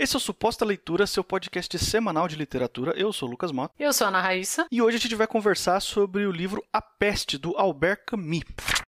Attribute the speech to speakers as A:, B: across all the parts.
A: Esse é o Suposta Leitura, seu podcast semanal de literatura. Eu sou o Lucas Mota.
B: Eu sou a Ana Raíssa.
A: E hoje a gente vai conversar sobre o livro A Peste, do Albert Camus.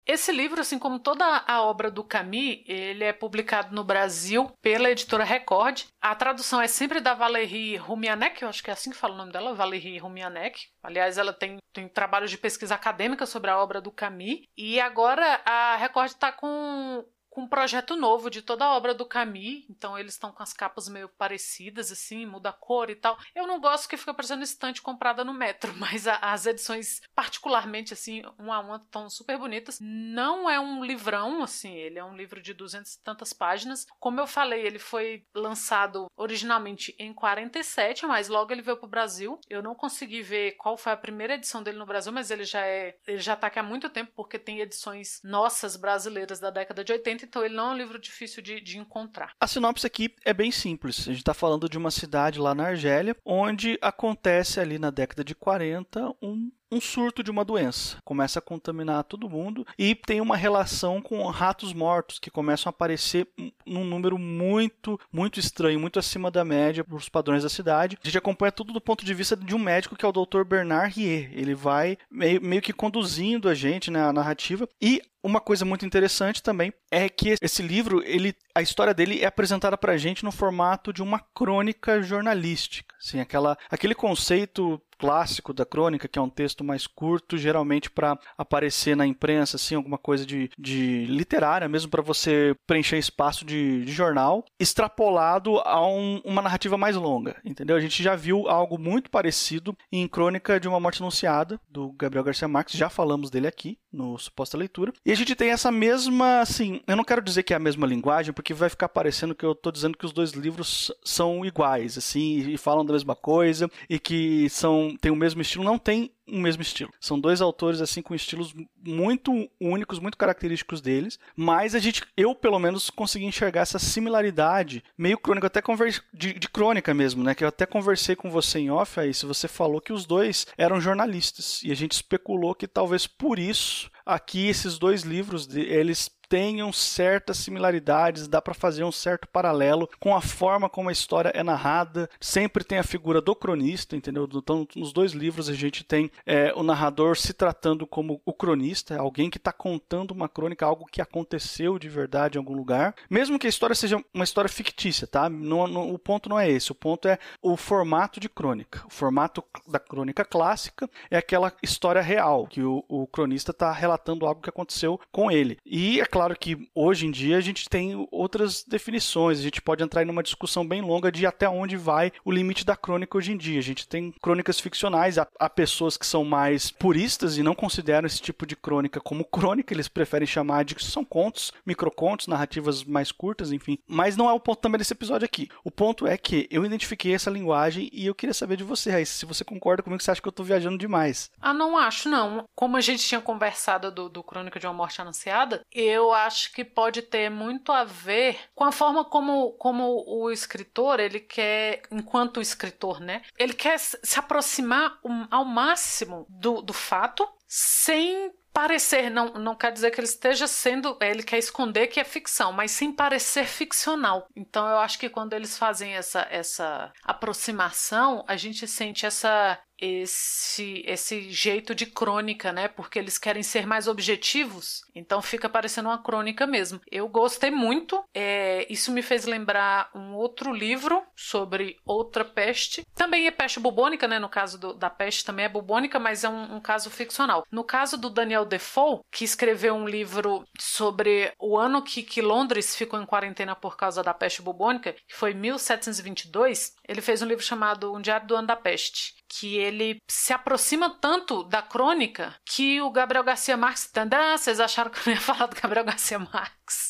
B: Esse livro, assim como toda a obra do Camus, ele é publicado no Brasil pela editora Record. A tradução é sempre da Valérie Rumianek, eu acho que é assim que fala o nome dela, Valérie Rumianek. Aliás, ela tem, tem trabalhos de pesquisa acadêmica sobre a obra do Camus. E agora a Record está com com um projeto novo de toda a obra do Camus, então eles estão com as capas meio parecidas, assim, muda a cor e tal. Eu não gosto que fica parecendo estante comprada no metro, mas a, as edições, particularmente, assim, uma a uma, estão super bonitas. Não é um livrão, assim, ele é um livro de duzentas e tantas páginas. Como eu falei, ele foi lançado originalmente em 47, mas logo ele veio para o Brasil. Eu não consegui ver qual foi a primeira edição dele no Brasil, mas ele já é, ele já tá aqui há muito tempo, porque tem edições nossas brasileiras da década de 80 então ele não é um livro difícil de, de encontrar.
A: A sinopse aqui é bem simples. A gente está falando de uma cidade lá na Argélia, onde acontece ali na década de 40 um um surto de uma doença. Começa a contaminar todo mundo e tem uma relação com ratos mortos que começam a aparecer num número muito, muito estranho, muito acima da média para os padrões da cidade. A gente acompanha tudo do ponto de vista de um médico que é o Dr. Bernard Rier. Ele vai meio, meio que conduzindo a gente na narrativa e uma coisa muito interessante também é que esse livro, ele, a história dele é apresentada para a gente no formato de uma crônica jornalística, assim, aquela, aquele conceito clássico da crônica, que é um texto mais curto, geralmente para aparecer na imprensa, assim, alguma coisa de, de literária, mesmo para você preencher espaço de, de jornal, extrapolado a um, uma narrativa mais longa, entendeu? A gente já viu algo muito parecido em Crônica de uma Morte Anunciada, do Gabriel Garcia Marques, já falamos dele aqui no Suposta Leitura. E a gente tem essa mesma, assim, eu não quero dizer que é a mesma linguagem, porque vai ficar parecendo que eu estou dizendo que os dois livros são iguais, assim, e falam da mesma coisa, e que são tem o mesmo estilo, não tem o mesmo estilo. São dois autores assim com estilos muito únicos, muito característicos deles, mas a gente, eu pelo menos consegui enxergar essa similaridade meio crônica, até conver... de, de crônica mesmo, né? Que eu até conversei com você em off aí, se você falou que os dois eram jornalistas e a gente especulou que talvez por isso aqui esses dois livros eles tenham certas similaridades, dá para fazer um certo paralelo com a forma como a história é narrada. Sempre tem a figura do cronista, entendeu? Então, nos dois livros a gente tem é, o narrador se tratando como o cronista, alguém que está contando uma crônica, algo que aconteceu de verdade em algum lugar, mesmo que a história seja uma história fictícia, tá? Não, não, o ponto não é esse, o ponto é o formato de crônica. O formato da crônica clássica é aquela história real, que o, o cronista está relatando algo que aconteceu com ele. E é claro claro que hoje em dia a gente tem outras definições, a gente pode entrar em uma discussão bem longa de até onde vai o limite da crônica hoje em dia. A gente tem crônicas ficcionais, há, há pessoas que são mais puristas e não consideram esse tipo de crônica como crônica, eles preferem chamar de são contos, microcontos, narrativas mais curtas, enfim. Mas não é o ponto também desse episódio aqui. O ponto é que eu identifiquei essa linguagem e eu queria saber de você, Raíssa, se você concorda comigo, você acha que eu estou viajando demais.
B: Ah, não acho, não. Como a gente tinha conversado do, do Crônica de uma Morte Anunciada, eu eu acho que pode ter muito a ver com a forma como, como o escritor, ele quer, enquanto escritor, né? Ele quer se aproximar ao máximo do, do fato sem parecer, não, não quer dizer que ele esteja sendo, ele quer esconder que é ficção, mas sem parecer ficcional. Então eu acho que quando eles fazem essa, essa aproximação, a gente sente essa esse esse jeito de crônica, né? Porque eles querem ser mais objetivos, então fica parecendo uma crônica mesmo. Eu gostei muito. É, isso me fez lembrar um outro livro sobre outra peste. Também é peste bubônica, né? No caso do, da peste também é bubônica, mas é um, um caso ficcional. No caso do Daniel Defoe, que escreveu um livro sobre o ano que, que Londres ficou em quarentena por causa da peste bubônica, que foi 1722, ele fez um livro chamado Um Diário do Ano da Peste que ele se aproxima tanto da crônica que o Gabriel Garcia Marques. Ah, vocês acharam que eu ia falar do Gabriel Garcia Marques?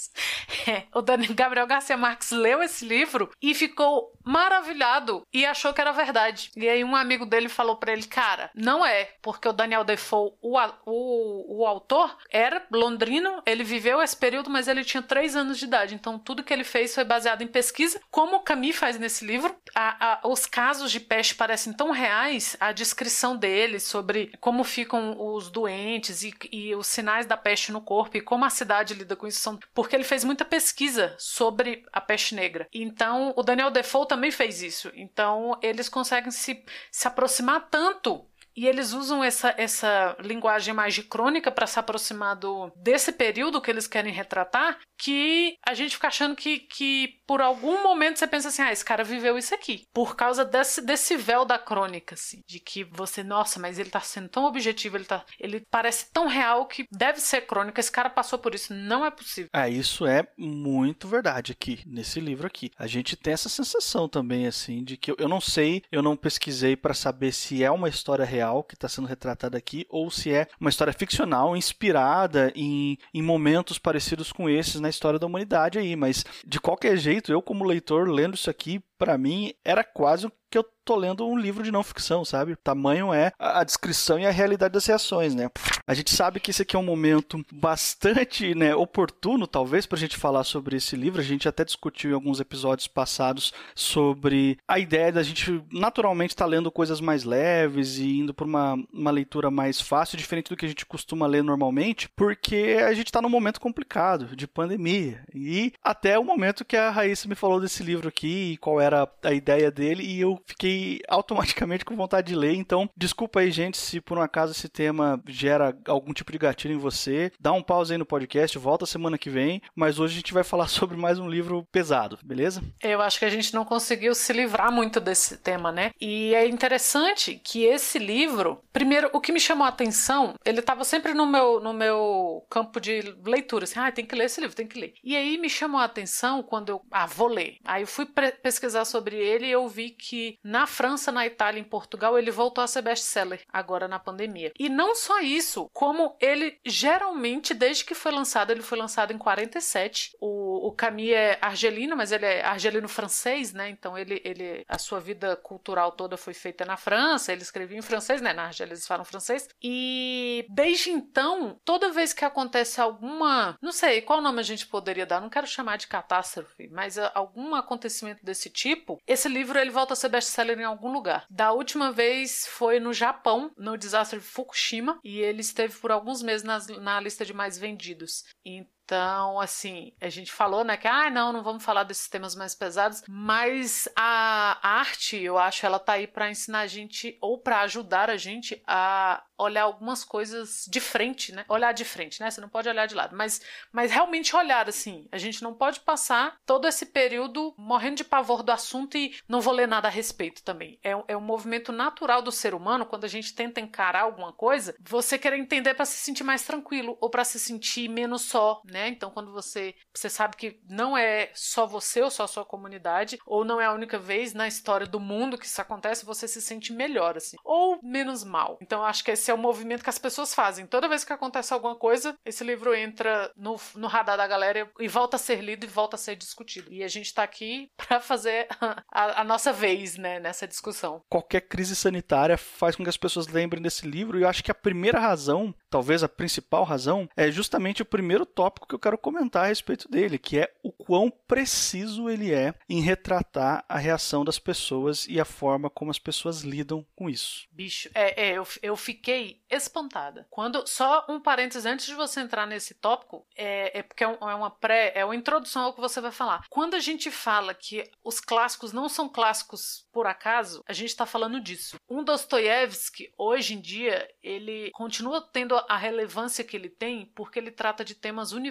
B: É, o Gabriel Garcia Marques leu esse livro e ficou maravilhado e achou que era verdade. E aí um amigo dele falou para ele, cara, não é, porque o Daniel Defoe, o, o, o autor, era londrino, ele viveu esse período, mas ele tinha três anos de idade, então tudo que ele fez foi baseado em pesquisa, como o Camus faz nesse livro. a, a, os casos de peste parecem tão reais, a descrição deles sobre como ficam os doentes e, e os sinais da peste no corpo e como a cidade lida com isso, são, porque ele fez muita pesquisa sobre a peste negra. Então, o Daniel Defoe também fez isso. Então, eles conseguem se, se aproximar tanto e eles usam essa, essa linguagem mais de crônica para se aproximar do, desse período que eles querem retratar, que a gente fica achando que, que por algum momento você pensa assim, ah, esse cara viveu isso aqui. Por causa desse, desse véu da crônica, assim, de que você, nossa, mas ele tá sendo tão objetivo, ele, tá, ele parece tão real que deve ser crônica, esse cara passou por isso, não é possível.
A: É, isso é muito verdade aqui, nesse livro aqui. A gente tem essa sensação também, assim, de que eu, eu não sei, eu não pesquisei para saber se é uma história real que está sendo retratada aqui ou se é uma história ficcional inspirada em, em momentos parecidos com esses na história da humanidade aí, mas de qualquer jeito, eu como leitor lendo isso aqui, para mim era quase que eu tô lendo um livro de não ficção, sabe? O tamanho é a descrição e a realidade das reações, né? A gente sabe que esse aqui é um momento bastante né, oportuno, talvez, para a gente falar sobre esse livro. A gente até discutiu em alguns episódios passados sobre a ideia da gente naturalmente estar tá lendo coisas mais leves e indo por uma, uma leitura mais fácil, diferente do que a gente costuma ler normalmente, porque a gente está num momento complicado de pandemia. E até o momento que a Raíssa me falou desse livro aqui e qual era a ideia dele, e eu fiquei automaticamente com vontade de ler. Então, desculpa aí, gente, se por um acaso esse tema gera algum tipo de gatilho em você. Dá um pause aí no podcast, volta semana que vem. Mas hoje a gente vai falar sobre mais um livro pesado, beleza?
B: Eu acho que a gente não conseguiu se livrar muito desse tema, né? E é interessante que esse livro, primeiro, o que me chamou a atenção, ele estava sempre no meu, no meu campo de leitura, assim, ah, tem que ler esse livro, tem que ler. E aí me chamou a atenção quando eu, ah, vou ler. Aí eu fui pesquisar sobre ele eu vi que na França, na Itália, em Portugal, ele voltou a ser best-seller agora na pandemia. E não só isso, como ele geralmente, desde que foi lançado, ele foi lançado em 47. O, o Camus é argelino, mas ele é argelino francês, né? Então ele, ele, a sua vida cultural toda foi feita na França. Ele escrevia em francês, né? Na Argélia eles falam francês. E desde então, toda vez que acontece alguma, não sei qual nome a gente poderia dar, não quero chamar de catástrofe, mas algum acontecimento desse tipo, esse livro ele volta a ser best-seller em algum lugar. Da última vez foi no Japão, no desastre de Fukushima, e ele esteve por alguns meses nas, na lista de mais vendidos. Então, então, assim, a gente falou, né, que, ah, não, não vamos falar desses temas mais pesados, mas a arte, eu acho, ela tá aí para ensinar a gente, ou para ajudar a gente a olhar algumas coisas de frente, né? Olhar de frente, né? Você não pode olhar de lado, mas, mas realmente olhar, assim. A gente não pode passar todo esse período morrendo de pavor do assunto e não vou ler nada a respeito também. É, é um movimento natural do ser humano, quando a gente tenta encarar alguma coisa, você quer entender para se sentir mais tranquilo ou para se sentir menos só, né? Né? Então, quando você, você sabe que não é só você ou só a sua comunidade, ou não é a única vez na história do mundo que isso acontece, você se sente melhor, assim, ou menos mal. Então, acho que esse é o movimento que as pessoas fazem. Toda vez que acontece alguma coisa, esse livro entra no, no radar da galera e volta a ser lido e volta a ser discutido. E a gente tá aqui para fazer a, a, nossa vez, né, nessa discussão.
A: Qualquer crise sanitária faz com que as pessoas lembrem desse livro, e eu acho que a primeira razão, talvez a principal razão, é justamente o primeiro tópico que eu quero comentar a respeito dele, que é o quão preciso ele é em retratar a reação das pessoas e a forma como as pessoas lidam com isso.
B: Bicho, é, é eu, eu fiquei espantada. Quando só um parênteses antes de você entrar nesse tópico, é, é porque é, um, é uma pré, é uma introdução ao que você vai falar. Quando a gente fala que os clássicos não são clássicos por acaso, a gente está falando disso. Um Dostoiévski, hoje em dia, ele continua tendo a relevância que ele tem porque ele trata de temas universais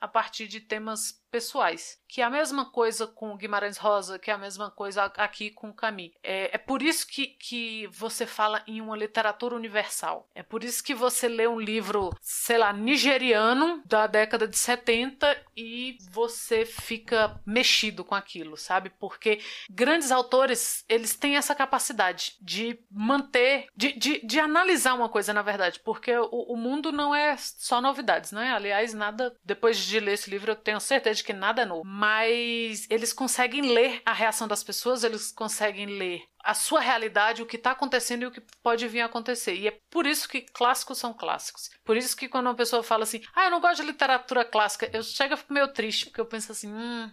B: a partir de temas pessoais. Que é a mesma coisa com o Guimarães Rosa, que é a mesma coisa aqui com o Camus. É, é por isso que, que você fala em uma literatura universal. É por isso que você lê um livro, sei lá, nigeriano da década de 70 e você fica mexido com aquilo, sabe? Porque grandes autores, eles têm essa capacidade de manter, de, de, de analisar uma coisa, na verdade, porque o, o mundo não é só novidades, né? Aliás, nada, depois de ler esse livro, eu tenho certeza de que nada é novo. Mas eles conseguem ler a reação das pessoas, eles conseguem ler a sua realidade, o que está acontecendo e o que pode vir a acontecer. E é por isso que clássicos são clássicos. Por isso que quando uma pessoa fala assim, ah, eu não gosto de literatura clássica, eu chego a ficar meio triste, porque eu penso assim, hum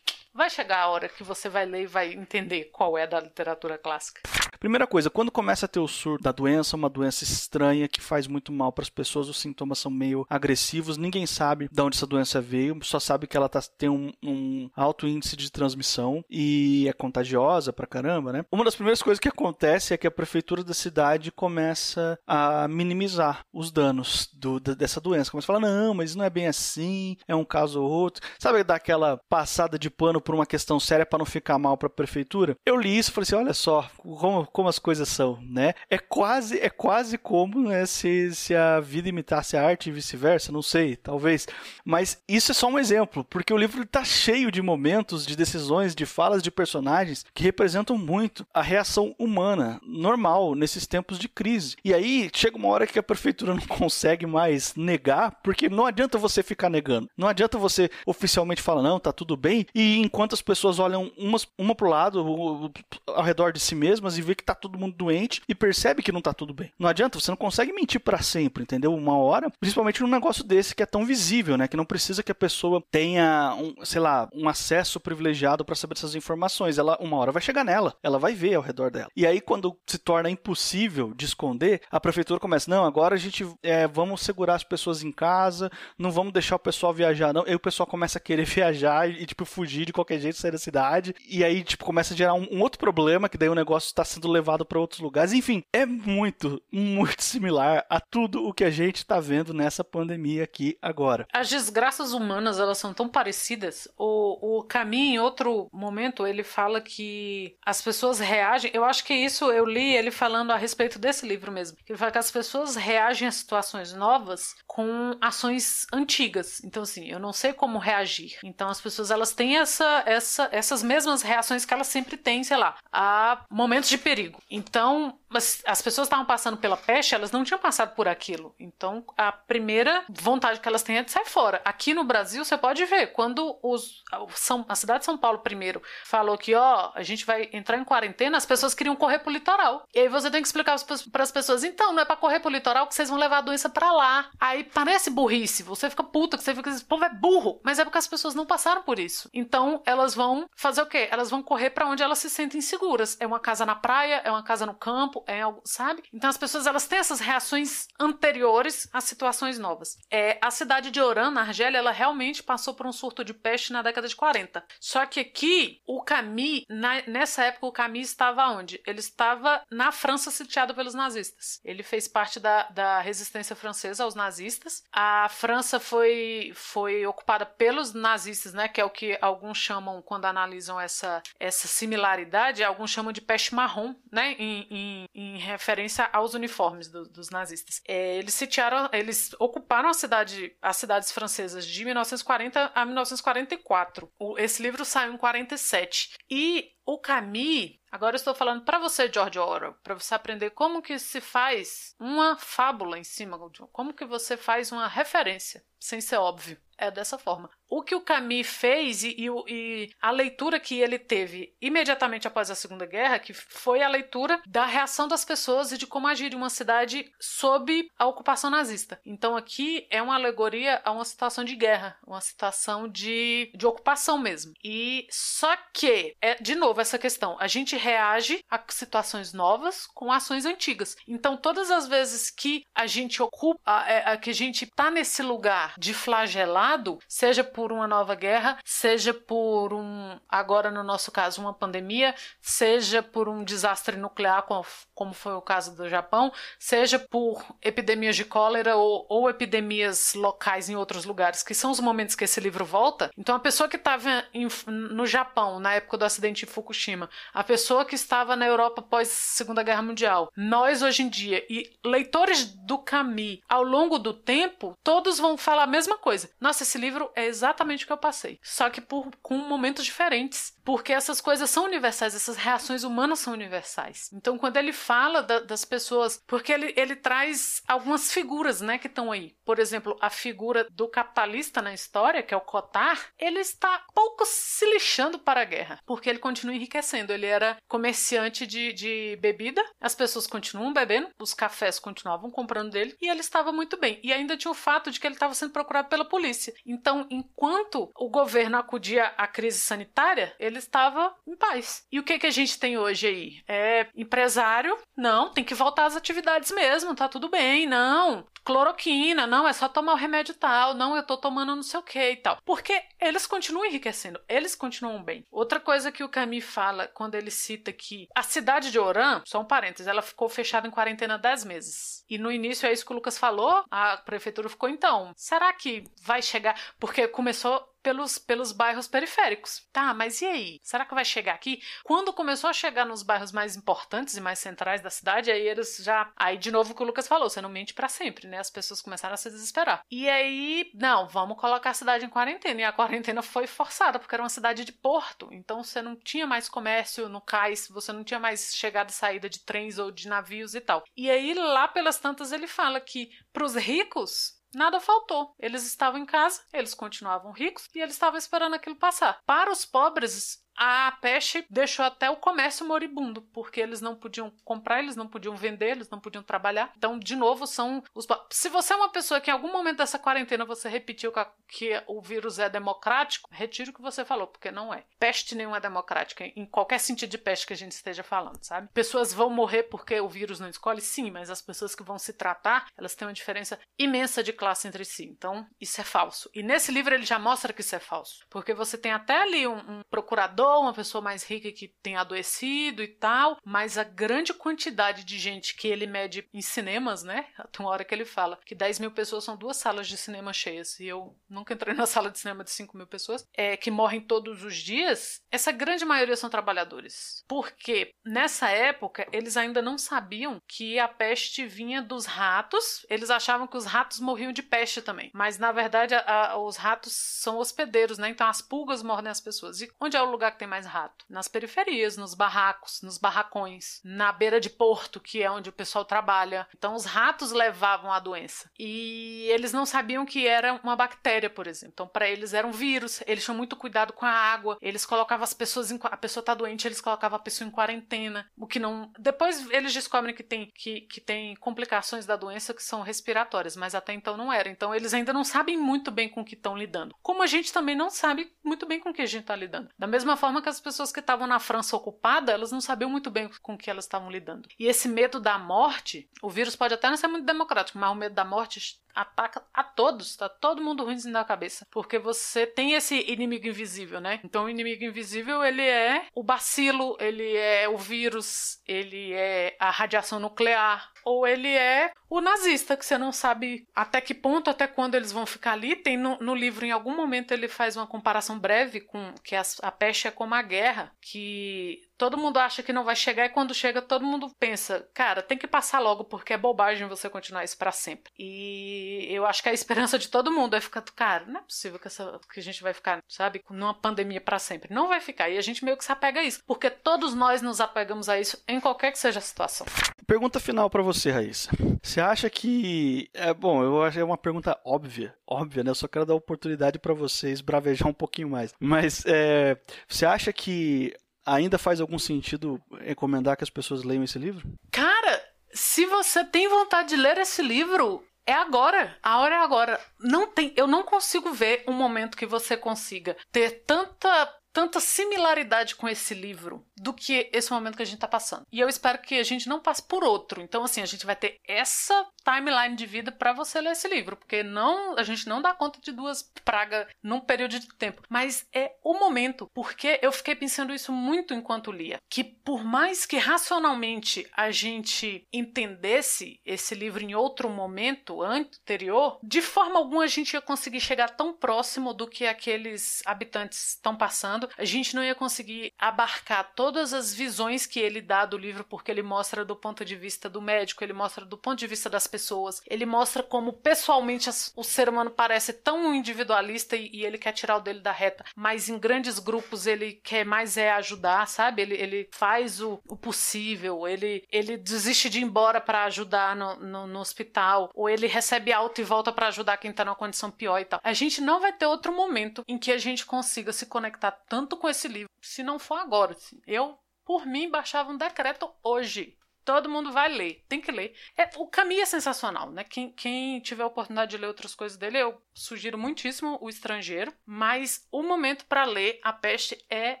B: Vai chegar a hora que você vai ler e vai entender qual é da literatura clássica.
A: Primeira coisa, quando começa a ter o surto da doença, uma doença estranha que faz muito mal para as pessoas, os sintomas são meio agressivos, ninguém sabe de onde essa doença veio, só sabe que ela tá, tem um, um alto índice de transmissão e é contagiosa pra caramba, né? Uma das primeiras coisas que acontece é que a prefeitura da cidade começa a minimizar os danos do, dessa doença. Começa a falar, não, mas não é bem assim, é um caso ou outro. Sabe daquela passada de pano por uma questão séria para não ficar mal para a prefeitura? Eu li isso e falei assim, olha só, como como as coisas são, né? É quase, é quase como né, se, se a vida imitasse a arte e vice-versa, não sei, talvez. Mas isso é só um exemplo, porque o livro está cheio de momentos, de decisões, de falas de personagens que representam muito a reação humana normal nesses tempos de crise. E aí chega uma hora que a prefeitura não consegue mais negar, porque não adianta você ficar negando. Não adianta você oficialmente falar, não, tá tudo bem, e enquanto as pessoas olham umas, uma pro lado, ao redor de si mesmas e vê que tá todo mundo doente e percebe que não tá tudo bem. Não adianta, você não consegue mentir para sempre, entendeu? Uma hora, principalmente num negócio desse que é tão visível, né? Que não precisa que a pessoa tenha, um, sei lá, um acesso privilegiado para saber essas informações. Ela, uma hora vai chegar nela, ela vai ver ao redor dela. E aí, quando se torna impossível de esconder, a prefeitura começa, não, agora a gente é, vamos segurar as pessoas em casa, não vamos deixar o pessoal viajar, não. Aí o pessoal começa a querer viajar e, tipo, fugir de qualquer jeito, sair da cidade. E aí, tipo, começa a gerar um, um outro problema, que daí o negócio está sendo levado para outros lugares. Enfim, é muito, muito similar a tudo o que a gente está vendo nessa pandemia aqui agora.
B: As desgraças humanas, elas são tão parecidas. O, o Camus, em outro momento, ele fala que as pessoas reagem. Eu acho que isso eu li ele falando a respeito desse livro mesmo. Ele fala que as pessoas reagem a situações novas com ações antigas. Então, assim, eu não sei como reagir. Então, as pessoas elas têm essa, essa, essas mesmas reações que elas sempre têm, sei lá, a momentos de perigo. Então, as pessoas estavam passando pela peste, elas não tinham passado por aquilo. Então, a primeira vontade que elas têm é de sair fora. Aqui no Brasil, você pode ver, quando os, São, a cidade de São Paulo primeiro falou que, ó, a gente vai entrar em quarentena, as pessoas queriam correr pro litoral. E aí você tem que explicar para as pessoas, então, não é para correr pro litoral que vocês vão levar a doença para lá. Aí parece burrice, você fica puta, que você fica, esse povo é burro. Mas é porque as pessoas não passaram por isso. Então, elas vão fazer o quê? Elas vão correr para onde elas se sentem seguras. É uma casa na praia, é uma casa no campo, é algo, sabe? Então as pessoas elas têm essas reações anteriores às situações novas. É, a cidade de Oran, na Argélia, ela realmente passou por um surto de peste na década de 40. Só que aqui, o Camus, na, nessa época, o Camus estava onde? Ele estava na França sitiado pelos nazistas. Ele fez parte da, da resistência francesa aos nazistas. A França foi, foi ocupada pelos nazistas, né? Que é o que alguns chamam, quando analisam essa, essa similaridade, alguns chamam de peste marrom, né? Em, em, em referência aos uniformes do, dos nazistas. É, eles sitiaram, eles ocuparam a cidade, as cidades francesas de 1940 a 1944. O, esse livro saiu em 47 e o Camus Agora estou falando para você, George Orwell, para você aprender como que se faz uma fábula em cima, como que você faz uma referência, sem ser óbvio. É dessa forma. O que o Camus fez e, e, e, a leitura que ele teve imediatamente após a Segunda Guerra, que foi a leitura da reação das pessoas e de como agir em uma cidade sob a ocupação nazista. Então aqui é uma alegoria a uma situação de guerra, uma situação de, de ocupação mesmo. E só que, é, de novo, essa questão, a gente reage a situações novas com ações antigas. Então todas as vezes que a gente ocupa, a, é, a, que a gente está nesse lugar de flagelado, seja por uma nova guerra, seja por um, agora no nosso caso, uma pandemia, seja por um desastre nuclear, como foi o caso do Japão, seja por epidemias de cólera ou, ou epidemias locais em outros lugares, que são os momentos que esse livro volta. Então, a pessoa que estava no Japão, na época do acidente de Fukushima, a pessoa que estava na Europa pós Segunda Guerra Mundial, nós hoje em dia, e leitores do Camus ao longo do tempo, todos vão falar a mesma coisa. Nossa, esse livro é exatamente exatamente o que eu passei. Só que por, com momentos diferentes porque essas coisas são universais, essas reações humanas são universais. Então, quando ele fala da, das pessoas, porque ele, ele traz algumas figuras, né, que estão aí. Por exemplo, a figura do capitalista na história, que é o Cotar, ele está pouco se lixando para a guerra, porque ele continua enriquecendo. Ele era comerciante de, de bebida, as pessoas continuam bebendo, os cafés continuavam comprando dele e ele estava muito bem. E ainda tinha o fato de que ele estava sendo procurado pela polícia. Então, enquanto o governo acudia à crise sanitária, ele estava em paz. E o que, que a gente tem hoje aí? É empresário? Não, tem que voltar às atividades mesmo, tá tudo bem, não. Cloroquina, não, é só tomar o remédio tal, não, eu tô tomando não sei o que e tal. Porque eles continuam enriquecendo, eles continuam bem. Outra coisa que o Camus fala quando ele cita que a cidade de Oran, só um parênteses, ela ficou fechada em quarentena 10 meses. E no início é isso que o Lucas falou, a prefeitura ficou então, será que vai chegar? Porque começou pelos, pelos bairros periféricos. Tá, mas e aí? Será que vai chegar aqui? Quando começou a chegar nos bairros mais importantes e mais centrais da cidade, aí eles já. Aí, de novo, o que o Lucas falou: você não mente para sempre, né? As pessoas começaram a se desesperar. E aí, não, vamos colocar a cidade em quarentena. E a quarentena foi forçada, porque era uma cidade de porto. Então você não tinha mais comércio no cais, você não tinha mais chegada e saída de trens ou de navios e tal. E aí, lá pelas tantas, ele fala que para os ricos Nada faltou. Eles estavam em casa, eles continuavam ricos e eles estavam esperando aquilo passar. Para os pobres, a peste deixou até o comércio moribundo, porque eles não podiam comprar, eles não podiam vender, eles não podiam trabalhar. Então, de novo, são os. Se você é uma pessoa que em algum momento dessa quarentena você repetiu que o vírus é democrático, retire o que você falou, porque não é. Peste nenhuma é democrática, em qualquer sentido de peste que a gente esteja falando, sabe? Pessoas vão morrer porque o vírus não escolhe? Sim, mas as pessoas que vão se tratar, elas têm uma diferença imensa de classe entre si. Então, isso é falso. E nesse livro ele já mostra que isso é falso, porque você tem até ali um, um procurador uma pessoa mais rica que tem adoecido e tal, mas a grande quantidade de gente que ele mede em cinemas, né? Tem uma hora que ele fala que 10 mil pessoas são duas salas de cinema cheias, e eu nunca entrei na sala de cinema de 5 mil pessoas, é, que morrem todos os dias, essa grande maioria são trabalhadores. Porque nessa época eles ainda não sabiam que a peste vinha dos ratos, eles achavam que os ratos morriam de peste também, mas na verdade a, a, os ratos são hospedeiros, né? Então as pulgas mordem as pessoas. E onde é o lugar que tem mais rato? Nas periferias, nos barracos, nos barracões, na beira de porto, que é onde o pessoal trabalha. Então os ratos levavam a doença. E eles não sabiam que era uma bactéria, por exemplo. Então para eles era um vírus. Eles tinham muito cuidado com a água. Eles colocavam as pessoas em a pessoa tá doente, eles colocavam a pessoa em quarentena, o que não depois eles descobrem que tem que, que tem complicações da doença que são respiratórias, mas até então não era. Então eles ainda não sabem muito bem com o que estão lidando. Como a gente também não sabe muito bem com o que a gente está lidando. Da mesma forma que as pessoas que estavam na França ocupada, elas não sabiam muito bem com que elas estavam lidando. E esse medo da morte, o vírus pode até não ser muito democrático, mas o medo da morte ataca a todos, tá todo mundo ruim da cabeça, porque você tem esse inimigo invisível, né? Então o inimigo invisível, ele é o bacilo, ele é o vírus, ele é a radiação nuclear, ou ele é o nazista, que você não sabe até que ponto, até quando eles vão ficar ali. Tem no, no livro, em algum momento, ele faz uma comparação breve com que a, a peste é como a guerra, que todo mundo acha que não vai chegar e quando chega todo mundo pensa, cara, tem que passar logo porque é bobagem você continuar isso para sempre. E eu acho que a esperança de todo mundo é ficar, cara, não é possível que, essa, que a gente vai ficar, sabe, numa pandemia para sempre. Não vai ficar. E a gente meio que se apega a isso, porque todos nós nos apegamos a isso em qualquer que seja a situação.
A: Pergunta final para você, Raíssa. Você acha que é bom? Eu acho que é uma pergunta óbvia, óbvia, né? Eu só quero dar oportunidade para vocês bravejar um pouquinho mais. Mas é, você acha que ainda faz algum sentido recomendar que as pessoas leiam esse livro?
B: Cara, se você tem vontade de ler esse livro, é agora. A hora é agora. Não tem, eu não consigo ver um momento que você consiga ter tanta tanta similaridade com esse livro do que esse momento que a gente está passando. E eu espero que a gente não passe por outro. Então, assim, a gente vai ter essa timeline de vida para você ler esse livro, porque não a gente não dá conta de duas pragas num período de tempo. Mas é o momento, porque eu fiquei pensando isso muito enquanto lia, que por mais que racionalmente a gente entendesse esse livro em outro momento anterior, de forma alguma a gente ia conseguir chegar tão próximo do que aqueles habitantes estão passando a gente não ia conseguir abarcar todas as visões que ele dá do livro, porque ele mostra do ponto de vista do médico, ele mostra do ponto de vista das pessoas, ele mostra como pessoalmente o ser humano parece tão individualista e, e ele quer tirar o dele da reta, mas em grandes grupos ele quer mais é ajudar, sabe? Ele, ele faz o, o possível, ele, ele desiste de ir embora para ajudar no, no, no, hospital, ou ele recebe alta e volta para ajudar quem tá numa condição pior e tal. A gente não vai ter outro momento em que a gente consiga se conectar tanto com esse livro, se não for agora. Eu, por mim, baixava um decreto hoje. Todo mundo vai ler, tem que ler. É, o caminho é sensacional, né? Quem, quem tiver a oportunidade de ler outras coisas dele, eu sugiro muitíssimo o estrangeiro, mas o momento para ler A Peste é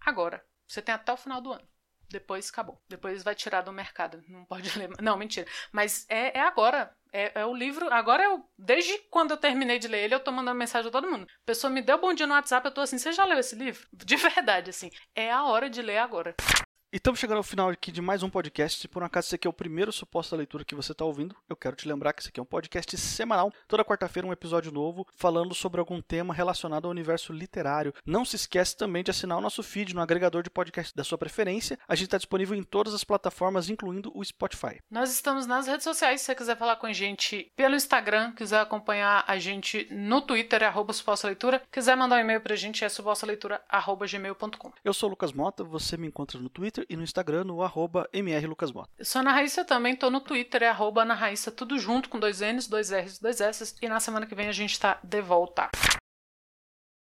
B: agora. Você tem até o final do ano. Depois acabou. Depois vai tirar do mercado. Não pode ler. Não, mentira. Mas é, é agora. É, é, o livro. Agora eu. Desde quando eu terminei de ler ele, eu tô mandando mensagem a todo mundo. A pessoa me deu bom dia no WhatsApp, eu tô assim, você já leu esse livro? De verdade, assim. É a hora de ler agora.
A: E estamos chegando ao final aqui de mais um podcast. Se por um acaso esse aqui é o primeiro suposto da leitura que você está ouvindo, eu quero te lembrar que esse aqui é um podcast semanal. Toda quarta-feira um episódio novo falando sobre algum tema relacionado ao universo literário. Não se esquece também de assinar o nosso feed no agregador de podcast da sua preferência. A gente está disponível em todas as plataformas, incluindo o Spotify.
B: Nós estamos nas redes sociais. Se você quiser falar com a gente pelo Instagram, quiser acompanhar a gente no Twitter, é arroba suposta leitura. Quiser mandar um e-mail para a gente, é supostaleitura.gmail.com.
A: Eu sou o Lucas Mota, você me encontra no Twitter E no Instagram no arroba mrlucasmota.
B: Eu sou a Ana Raíssa também, tô no Twitter, é arroba Ana Raíssa, tudo junto com dois N's, dois R's, dois S's. E na semana que vem a gente tá de volta.